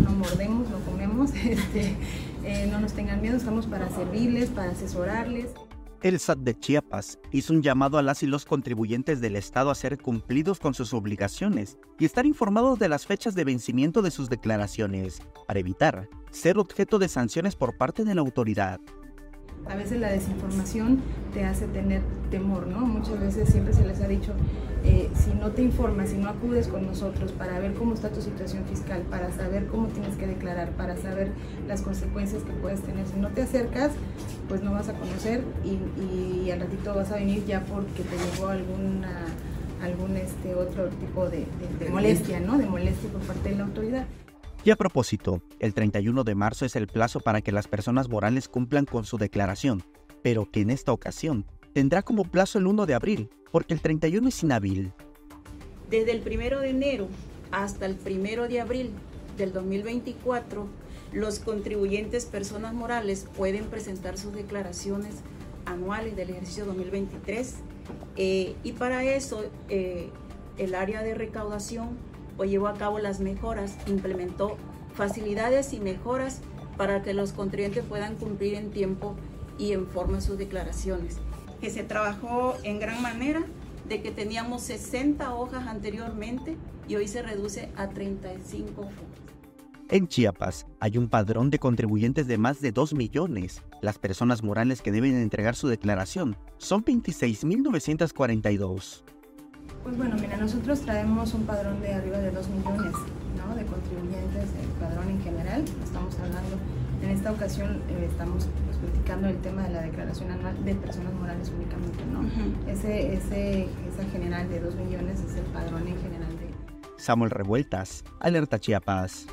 ¿no? Mordemos, no comemos, este, eh, no nos tengan miedo, estamos para servirles, para asesorarles. El SAT de Chiapas hizo un llamado a las y los contribuyentes del Estado a ser cumplidos con sus obligaciones y estar informados de las fechas de vencimiento de sus declaraciones, para evitar ser objeto de sanciones por parte de la autoridad. A veces la desinformación te hace tener temor, ¿no? Muchas veces siempre se les ha dicho, eh, si no te informas, si no acudes con nosotros para ver cómo está tu situación fiscal, para saber cómo tienes que declarar, para saber las consecuencias que puedes tener, si no te acercas, pues no vas a conocer y, al ratito vas a venir ya porque te llegó alguna algún este otro tipo de, de molestia, ¿no? De molestia por parte de la autoridad. Y a propósito, el 31 de marzo es el plazo para que las personas morales cumplan con su declaración, pero que en esta ocasión tendrá como plazo el 1 de abril, porque el 31 es inhábil. Desde el 1 de enero hasta el 1 de abril del 2024, los contribuyentes personas morales pueden presentar sus declaraciones anuales del ejercicio 2023 eh, y para eso eh, el área de recaudación pues llevó a cabo las mejoras, implementó facilidades y mejoras para que los contribuyentes puedan cumplir en tiempo y en forma sus declaraciones. Que se trabajó en gran manera de que teníamos 60 hojas anteriormente y hoy se reduce a 35 hojas. En Chiapas hay un padrón de contribuyentes de más de 2 millones. Las personas morales que deben entregar su declaración son 26.942. Pues bueno, mira, nosotros traemos un padrón de arriba de 2 millones ¿no? de contribuyentes, el padrón en general, estamos hablando, en esta ocasión eh, estamos pues, platicando el tema de la declaración anual de personas morales únicamente, ¿no? ese, ese, esa general de 2 millones es el padrón en general de... Samuel Revueltas, Alerta Chiapas.